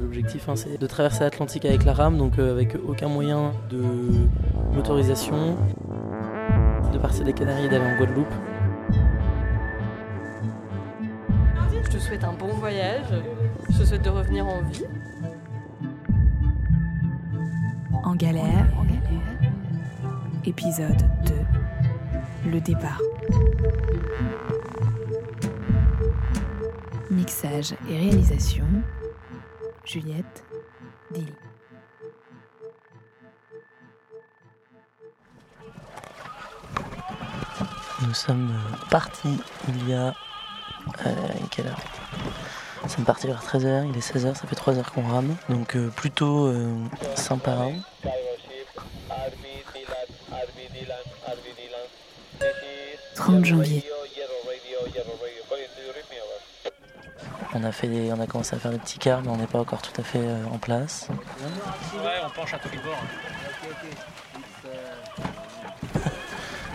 L'objectif, hein, c'est de traverser l'Atlantique avec la rame, donc euh, avec aucun moyen de motorisation, de partir des Canaries et d'aller en Guadeloupe. Je te souhaite un bon voyage. Je te souhaite de revenir en vie. En galère. Épisode 2. Le départ. Mixage et réalisation. Juliette Dilly. Nous sommes partis il y a. euh, quelle heure? Nous sommes partis vers 13h, il est 16h, ça fait 3 heures qu'on rame, donc euh, plutôt euh, sympa. hein. « 30 janvier. On a, fait des- on a commencé à faire des petits quarts, mais on n'est pas encore tout à fait euh, en place. Ouais, on penche à tous les bords.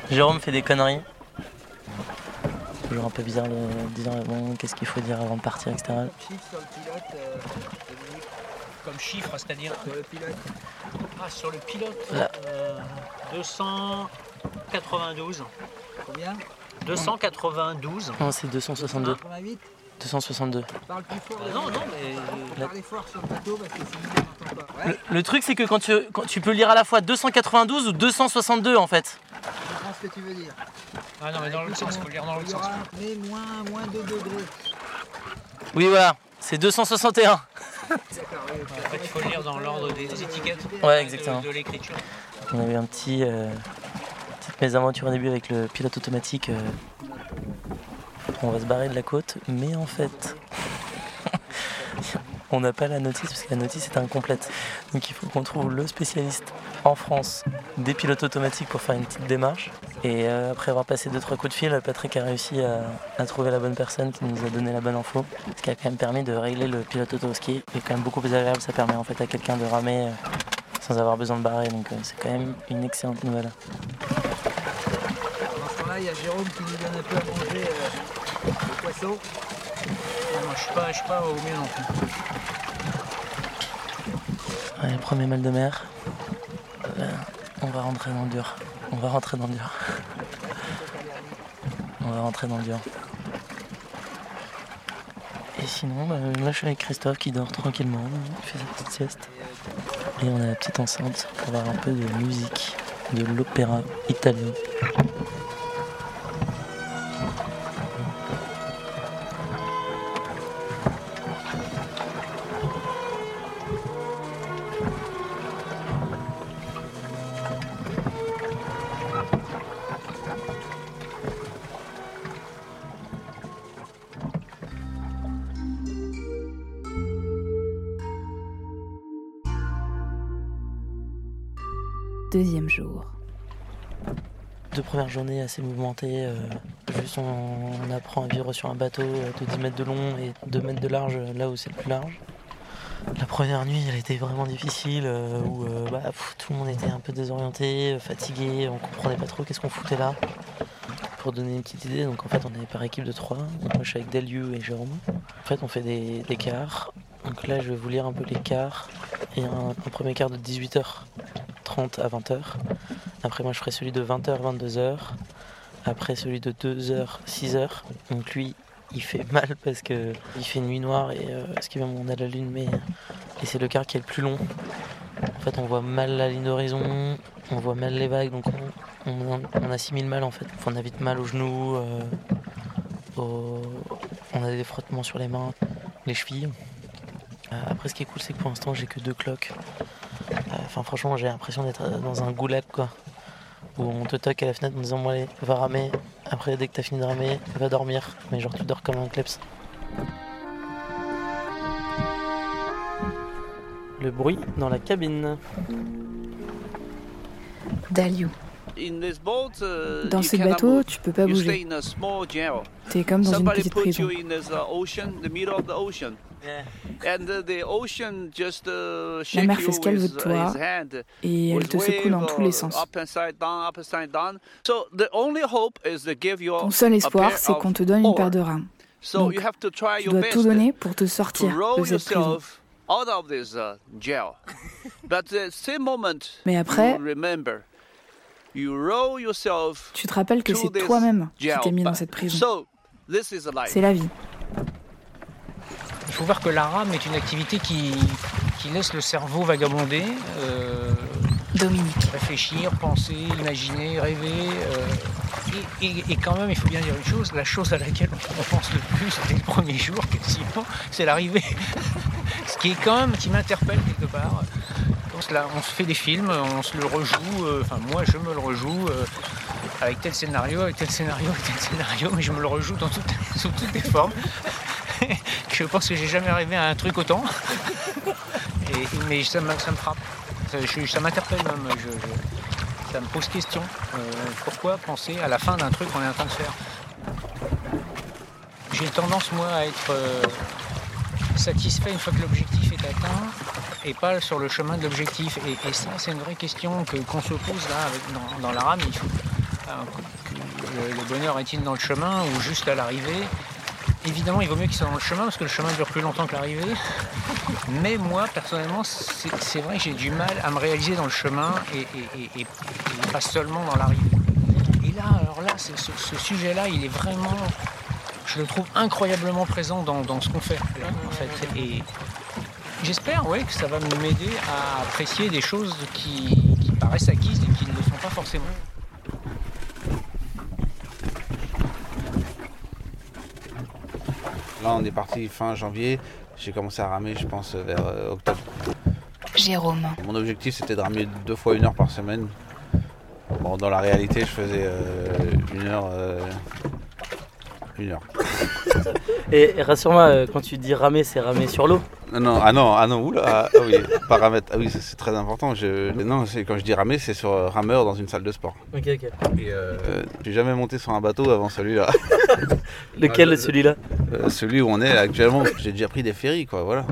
Jérôme fait des conneries. Toujours un peu bizarre de dire bon, qu'est-ce qu'il faut dire avant de partir, etc. Comme chiffre, c'est-à-dire. Ah, sur le pilote. Là. euh, 292. Combien? 292. Non, c'est 262. 88 262. Parle plus fort. Ah non, non, mais. Parlez fort sur le bateau parce que sinon on n'entend pas. Ouais, Le, le truc, c'est que quand tu, quand tu peux lire à la fois 292 ou 262 en fait. je comprends ce que tu veux dire. Ah non, mais dans l'autre sens, il faut le lire dans l'autre sens. mais moins, moins 2 degrés. Oui, voilà, c'est 261. D'accord, oui, En fait, il faut le lire dans l'ordre des étiquettes. Ouais, de- exactement. De, l'écriture. On a eu un petit. Euh, petite mésaventure au début avec le pilote automatique. euh, on va se barrer de la côte, mais en fait. on n'a pas la notice parce que la notice est incomplète. Donc il faut qu'on trouve le spécialiste en France des pilotes automatiques pour faire une petite démarche. Et euh, après avoir passé deux trois coups de fil, Patrick a réussi à, trouver la bonne personne qui nous a donné la bonne info. Ce qui a quand même permis de régler le pilote auto-ski. C'est quand même beaucoup plus agréable, ça permet en fait à quelqu'un de ramer euh, sans avoir besoin de barrer. Donc euh, c'est quand même une excellente nouvelle. Il y a Jérôme qui nous donne un peu à manger le poisson. Non, je suis pas, pas au mieux non plus. Ouais, premier mal de mer. On va rentrer dans le dur. On va rentrer dans le dur. On va rentrer dans le dur. Et sinon, bah, là je suis avec Christophe qui dort tranquillement, il fait sa petite sieste. Et on a la petite enceinte pour avoir un peu de musique, de l'opéra italien. Deuxième jour. Deux premières journées assez mouvementées. euh, juste on, apprend à vivre sur un bateau euh, de 10 mètres de long et 2 mètres de large euh, là où c'est le plus large. La première nuit, elle était vraiment difficile, où bah, tout le monde était un peu désorienté, fatigué, on comprenait pas trop qu'est-ce qu'on foutait là. Pour donner une petite idée, donc en fait on est par équipe de trois. Donc moi je suis avec Deliu et Jérôme. En fait on fait des, des quarts. Donc là je vais vous lire un peu les quarts. A un, un premier quart de 18h30 à 20h. Après moi je ferai celui de 20h, 22h. Après celui de 2h, 6h. Donc lui il fait mal parce que il fait nuit noire et euh, ce qui on a la lune mais c'est le quart qui est le plus long. En fait on voit mal la ligne d'horizon, on voit mal les vagues donc on, on, on assimile mal en fait. On a vite mal aux genoux, euh, on a des frottements sur les mains, les chevilles. Euh, après ce qui est cool c'est que pour l'instant j'ai que deux cloques. Euh, Enfin franchement j'ai l'impression d'être euh, dans un goulag quoi. Où on te toque à la fenêtre en disant bon allez va ramer. Après dès que t'as fini de ramer, va dormir. Mais genre tu dors comme un kleps. Le bruit dans la cabine. Daliu. Dans Dans ce bateau, tu peux pas bouger. T'es comme dans une petite prison. Uh, uh, shake mer fait ce qu'elle veut de uh, toi, Et elle te secoue dans tous les sens. Ton seul espoir, c'est qu'on te donne une paire de rames. So Donc, Tu dois tout donner pour te sortir de cette prison. Mais après, you remember, you roll yourself tu te rappelles que c'est toi-même qui t'es mis dans cette prison. C'est la vie. Faut voir que la rame est une activité qui, qui laisse le cerveau vagabonder, euh, Dominique. réfléchir, penser, imaginer, rêver. euh, et, et- et quand même, il faut bien dire une chose, la chose à laquelle on pense le plus dès le premier jour, quasiment, c'est l'arrivée. Ce qui est quand même, qui m'interpelle quelque part. On se, la- on se fait des films, on se le rejoue, euh, enfin moi je me le rejoue avec tel scénario, avec tel scénario, avec tel scénario, mais je me le rejoue dans toutes, sous toutes les formes. je pense que j'ai jamais rêvé à un truc autant. Mais ça me, frappe, ça, m'interpelle même, ça me pose question. Euh, pourquoi penser à la fin d'un truc qu'on est en train de faire? J'ai tendance moi à être euh, satisfait une fois que l'objectif est atteint et pas sur le chemin de l'objectif. Et, ça, c'est une vraie question que- qu'on se pose là dans, la rame. Le, le bonheur est-il dans le chemin ou juste à l'arrivée? Évidemment, il vaut mieux qu'il soit dans le chemin parce que le chemin dure plus longtemps que l'arrivée. Mais moi, personnellement, c'est vrai que j'ai du mal à me réaliser dans le chemin et, pas seulement dans l'arrivée. Et là, alors là, ce, sujet-là, il est vraiment, je le trouve incroyablement présent dans, ce qu'on fait. Et j'espère, que ça va m'aider à apprécier des choses qui paraissent acquises et qui ne le sont pas forcément. Là, on est parti fin janvier. J'ai commencé à ramer, je pense, vers euh, octobre. Jérôme. Mon objectif, c'était de ramer deux fois une heure par semaine. Bon, dans la réalité, je faisais euh, une heure. euh, une heure. Et, et rassure-moi, quand tu dis ramer, c'est ramer sur l'eau? Non, non, ah non, ah non, oula, ah, ah oui, paramètre. Ah oui, c'est très important. Je, non, quand je dis ramer, c'est sur euh, rameur dans une salle de sport. Ok, ok. Et euh, j'ai jamais monté sur un bateau avant celui-là. Lequel, Ah, celui-là? Euh, celui où on est actuellement, j'ai déjà pris des ferries, quoi, voilà.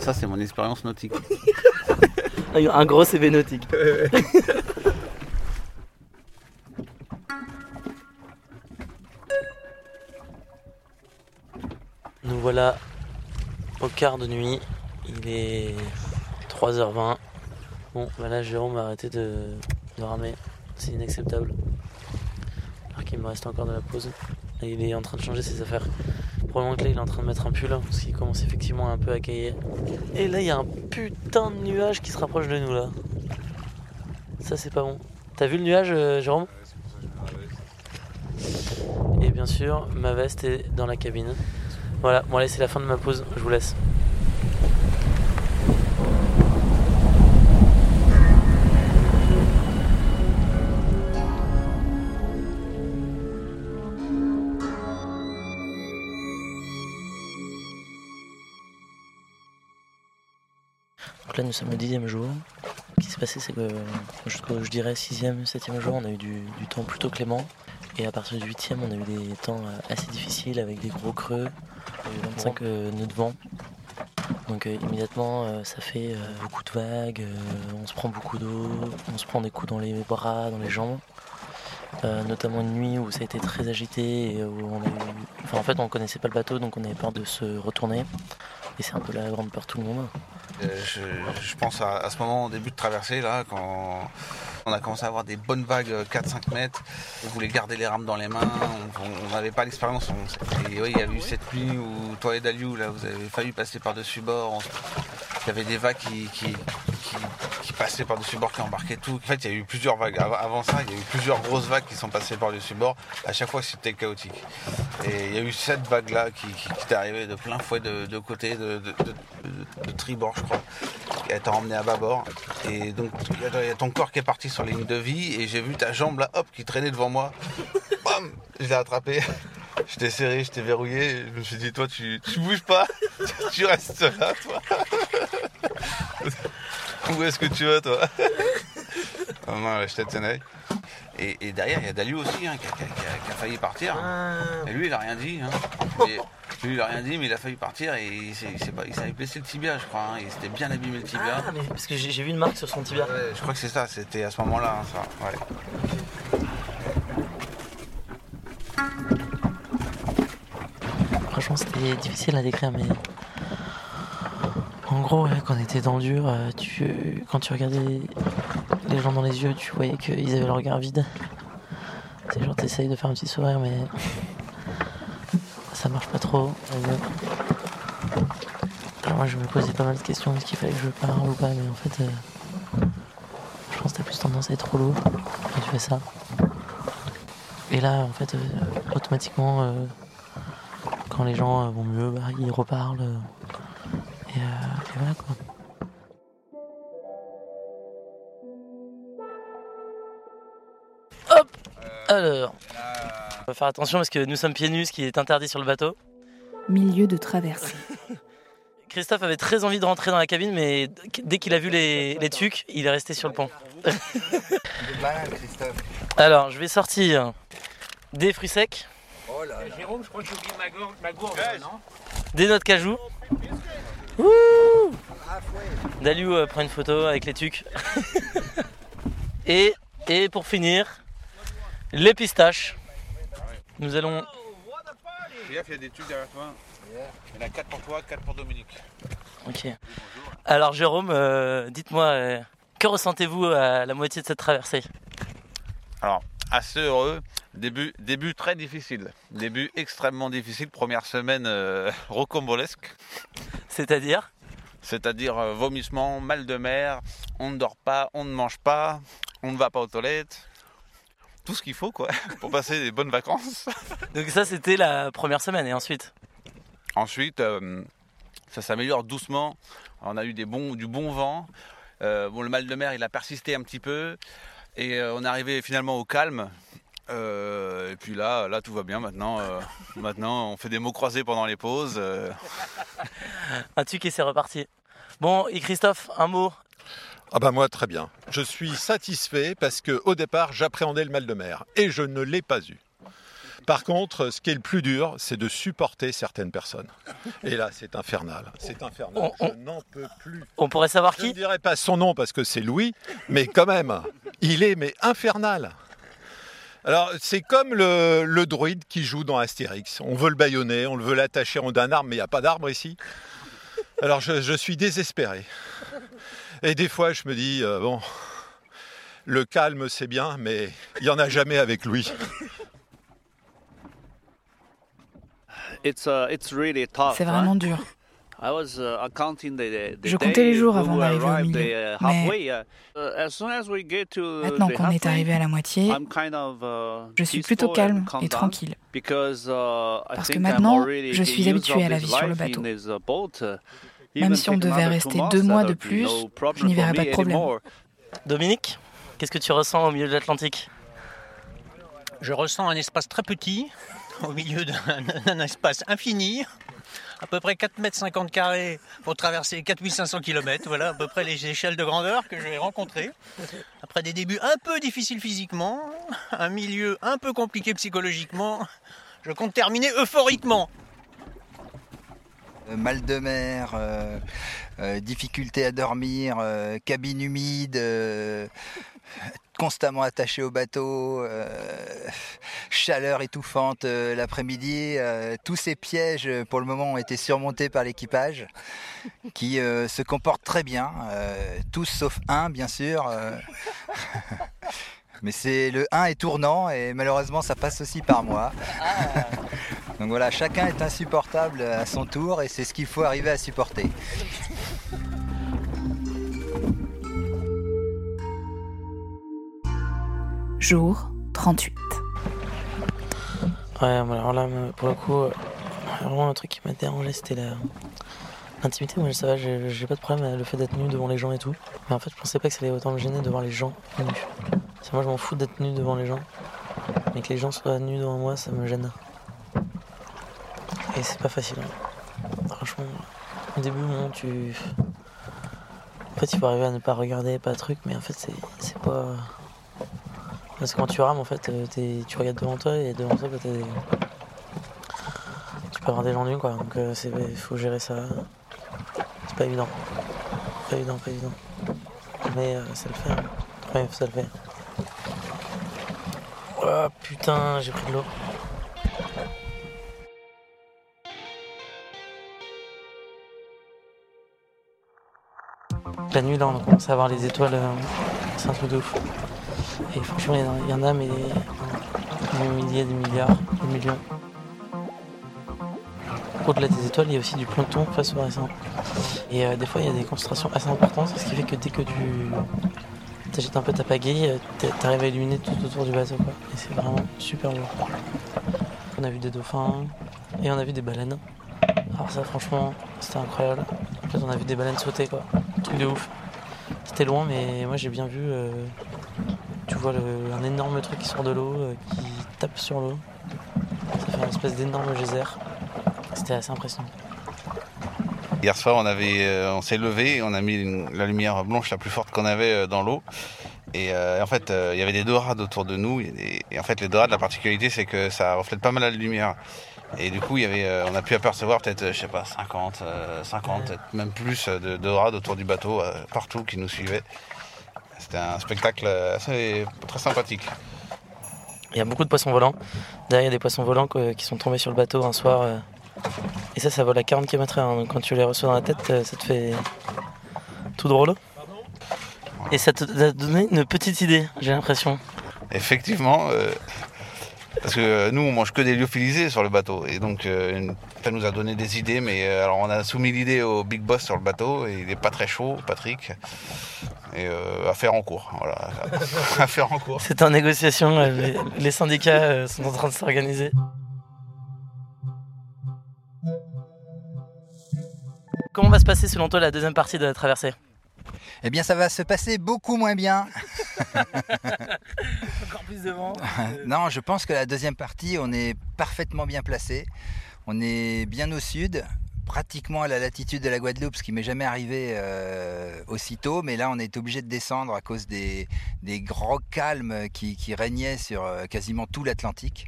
Ça, c'est mon expérience nautique. Un gros CV nautique. Nous voilà au quart de nuit. Il est 3h20. Bon, bah là, Jérôme a arrêté de, de ramer. C'est inacceptable. Alors qu'il me reste encore de la pause. Et il est en train de changer ses affaires. Probablement que là, il est en train de mettre un pull. Parce qu'il commence effectivement un peu à cailler. Et là, il y a un putain de nuage qui se rapproche de nous là. Ça, c'est pas bon. T'as vu le nuage, euh, Jérôme Et bien sûr, ma veste est dans la cabine. Voilà, bon, allez, c'est la fin de ma pause. Je vous laisse. Donc là, nous sommes le dixième jour. Ce qui s'est passé, c'est que jusqu'au, je dirais, sixième, septième jour, on a eu du, du temps plutôt clément. Et à partir du huitième, on a eu des temps euh, assez difficiles avec des gros creux, on a eu 25 euh, nœuds de vent. Donc euh, immédiatement, euh, ça fait euh, beaucoup de vagues, euh, on se prend beaucoup d'eau, on se prend des coups dans les bras, dans les jambes. Euh, notamment une nuit où ça a été très agité et où on a eu... enfin, en fait on connaissait pas le bateau donc on avait peur de se retourner et c'est un peu la grande peur de tout le monde. Euh, je, pense à, ce moment au début de traversée, là, quand on a commencé à avoir des bonnes vagues euh, 4-5 mètres, on voulait garder les rames dans les mains, on- n'avait pas l'expérience. Et oui, il y a eu cette nuit où toi et Daliou, là, vous avez failli passer par-dessus bord. Il y avait des vagues qui, qui, qui par-dessus bord, qui embarquaient tout. En fait, il y a eu plusieurs vagues. Av- Avant ça, il y a eu plusieurs grosses vagues qui sont passées par-dessus bord. À chaque fois, c'était chaotique. Et il y a eu cette vague-là qui, qui, qui t'est arrivée de plein fouet de, côté, de, tribord, je crois. Elle t'a emmené à bâbord. Et donc, il y a- a ton corps qui est parti sur la ligne de vie. Et j'ai vu ta jambe là, hop, qui traînait devant moi. Bam Je l'ai attrapé. Je t'ai serré, je t'ai verrouillé. Je me suis dit, toi, tu, tu bouges pas. tu restes là, toi. Où est-ce que tu vas, toi Ah non, je t'ai tenu. Et, et derrière, il y a Daliou aussi, hein, qui, a, qui a- qui a- qui a failli partir. Et lui, il a rien dit. Hein. Mais- lui, il a rien dit, mais il a failli partir et il s'est- blessé le tibia, je crois. hein. Il s'était bien abîmé le tibia. Ah mais parce que j'ai j'ai vu une marque sur son tibia. Ouais, je crois que c'est ça, c'était à ce moment-là, hein, ça. Ouais. Franchement, c'était difficile à décrire, mais en gros, quand on était dans le dur, tu, quand tu regardais les gens dans les yeux, tu voyais qu'ils avaient le regard vide. C'est genre, t'essayes de faire un petit sourire, mais ça marche pas trop. Alors moi, je me posais pas mal de questions est-ce qu'il fallait que je parle ou pas, mais en fait, je pense que t'as plus tendance à être lourd quand tu fais ça. Et là, en fait, automatiquement, quand les gens vont mieux, bah, ils reparlent. Et, voilà quoi. Hop Alors, on va faire attention parce que nous sommes pieds nus, ce qui est interdit sur le bateau. Milieu de traversée. Christophe avait très envie de rentrer dans la cabine, mais dès qu'il a vu les, les tucs, il est resté sur le pont. Alors, je vais sortir des fruits secs. Oh là Jérôme, je crois que j'ai oublié ma gourde, non? Des noix de cajou. Daliou euh, prend une photo avec les tucs. et, et pour finir, les pistaches. Nous allons. il y a des tucs derrière toi. Il y en a 4 pour toi, 4 pour Dominique. Ok. Alors Jérôme, euh, dites-moi, euh, que ressentez-vous à la moitié de cette traversée? Alors, assez heureux. Début, début très difficile. Début extrêmement difficile. Première semaine rocambolesque. C'est-à-dire? C'est-à-dire euh, vomissement, mal de mer, on ne dort pas, on ne mange pas, on ne va pas aux toilettes. Tout ce qu'il faut quoi pour passer des bonnes vacances. Donc ça c'était la première semaine et ensuite? Ensuite, euh, ça s'améliore doucement. On a eu des bons, du bon vent. Euh, bon, le mal de mer, il a persisté un petit peu. Et on est arrivé finalement au calme. Euh, et puis là, là tout va bien maintenant. Euh, maintenant, on fait des mots croisés pendant les pauses. Euh. un truc et c'est reparti. Bon, et Christophe, un mot? Ah bah moi très bien. Je suis satisfait parce que au départ j'appréhendais le mal de mer et je ne l'ai pas eu. Par contre, ce qui est le plus dur, c'est de supporter certaines personnes. Et là, c'est infernal. C'est infernal. je n'en peux plus. On pourrait savoir qui? Je ne dirais pas son nom parce que c'est Louis, mais quand même, il est mais infernal. Alors, c'est comme le, druide qui joue dans Astérix. On veut le baïonner, on le veut l'attacher en d'un arbre, mais il n'y a pas d'arbre ici. Alors, je, suis désespéré. Et des fois, je me dis, euh, bon, le calme, c'est bien, mais il n'y en a jamais avec lui. Uh, c'est vraiment dur. Uh, Je comptais les jours avant d'arriver au milieu. Uh, Mais uh, maintenant qu'on est arrivé à la moitié, je suis plutôt calme et tranquille. Parce que maintenant, je suis habitué à la vie sur le bateau. Même si on devait rester deux mois de plus, je n'y verrais pas de problème. Dominique, qu'est-ce que tu ressens au milieu de l'Atlantique? Je ressens un espace très petit au milieu d'un espace infini à peu près 4 mètres 50 carrés pour traverser 4500 km. Voilà à peu près les échelles de grandeur que je vais rencontrer. Après des débuts un peu difficiles physiquement, un milieu un peu compliqué psychologiquement, je compte terminer euphoriquement. Euh, mal de mer, euh, euh, difficulté à dormir, cabine humide, constamment attaché au bateau, chaleur étouffante l'après-midi. tous ces pièges pour le moment ont été surmontés par l'équipage qui se comporte très bien, tous sauf un bien sûr. Mais c'est le 1 est tournant et malheureusement ça passe aussi par moi. Ah. Donc voilà, chacun est insupportable à son tour et c'est ce qu'il faut arriver à supporter. Jour 38. Ouais, alors là, pour le coup, euh, vraiment un truc qui m'a dérangé, c'était l'intimité. Moi, ça va, j'ai pas de problème avec le fait d'être nu devant les gens et tout. Mais en fait, je pensais pas que ça allait autant me gêner de voir les gens nus. Moi, je m'en fous d'être nu devant les gens. Mais que les gens soient nus devant moi, ça me gêne. Et c'est pas facile. Hein. Franchement, au début, tu. En fait, il faut arriver à ne pas regarder, pas de truc, mais en fait, c'est pas. Parce que quand tu rames, en fait, euh, tu regardes devant toi et devant toi, tu peux avoir des gens nus, quoi. Donc, euh, il faut gérer ça. C'est pas évident. Pas évident, pas évident. Mais euh, ça le fait. Hein. ça le fait. Oh putain, j'ai pris de l'eau. La nuit, là, on commence à voir les étoiles. C'est un truc de fou. Et franchement, il y, en a, mais des milliers, des milliards, des millions. Au-delà des étoiles, il y a aussi du plancton phosphorescent. Et euh, des fois, il y a des concentrations assez importantes, ce qui fait que dès que tu t'agites un peu ta pagaie, t'arrives à illuminer tout autour du bateau. Et c'est vraiment super beau. On a vu des dauphins et on a vu des baleines. Alors ça franchement c'était incroyable. En fait on a vu des baleines sauter quoi. Truc de ouf. C'était loin mais moi j'ai bien vu euh, tu vois un énorme truc qui sort de l'eau, euh, qui tape sur l'eau. Ça fait une espèce d'énorme geyser. C'était assez impressionnant. Hier soir, on, avait, euh, on s'est levé, on a mis la lumière blanche la plus forte qu'on avait dans l'eau. Et en fait, il y avait des dorades autour de nous. Et, en fait, les dorades, la particularité, c'est que ça reflète pas mal la lumière. Et du coup, il y avait, euh, on a pu apercevoir peut-être, je sais pas, 50, 50, euh, même plus de dorades autour du bateau, euh, partout qui nous suivaient. C'était un spectacle assez, très sympathique. Il y a beaucoup de poissons volants. Derrière, il y a des poissons volants qui sont tombés sur le bateau un soir. Et ça, ça vole à 40 km/h. Donc quand tu les reçois dans la tête, ça te fait tout drôle. Et ça te donné une petite idée, j'ai l'impression. Effectivement, parce que euh, nous, on mange que des lyophilisés sur le bateau. Et donc, euh, ça nous a donné des idées. Mais euh, alors, on a soumis l'idée au big boss sur le bateau. Et il n'est pas très chaud, Patrick. Et à faire en cours. Voilà. à faire en cours. C'est en négociation. les, syndicats sont en train de s'organiser. Comment va se passer selon toi la deuxième partie de la traversée? Eh bien, ça va se passer beaucoup moins bien. Encore plus de vent. non, je pense que la deuxième partie, on est parfaitement bien placé. On est bien au sud, pratiquement à la latitude de la Guadeloupe, ce qui m'est jamais arrivé euh, aussitôt. Mais là, on est obligé de descendre à cause des, grands calmes qui, régnaient sur euh, quasiment tout l'Atlantique.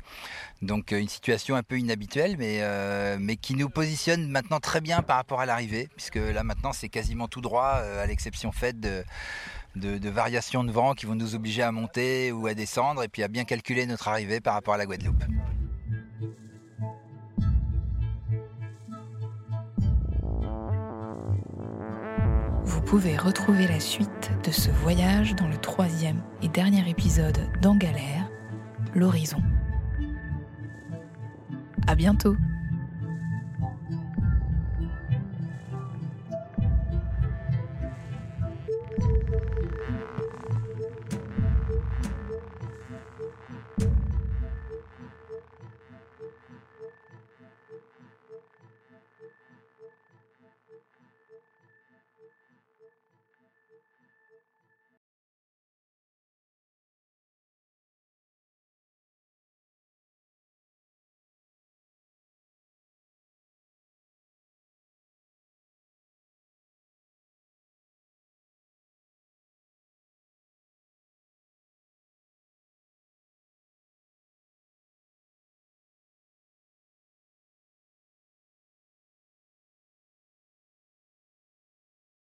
Donc euh, une situation un peu inhabituelle, mais, qui nous positionne maintenant très bien par rapport à l'arrivée, puisque là maintenant c'est quasiment tout droit, à l'exception faite de, variations de vent qui vont nous obliger à monter ou à descendre, et puis à bien calculer notre arrivée par rapport à la Guadeloupe. Pouvez retrouver la suite de ce voyage dans le troisième et dernier épisode d'En Galère, l'horizon. À bientôt!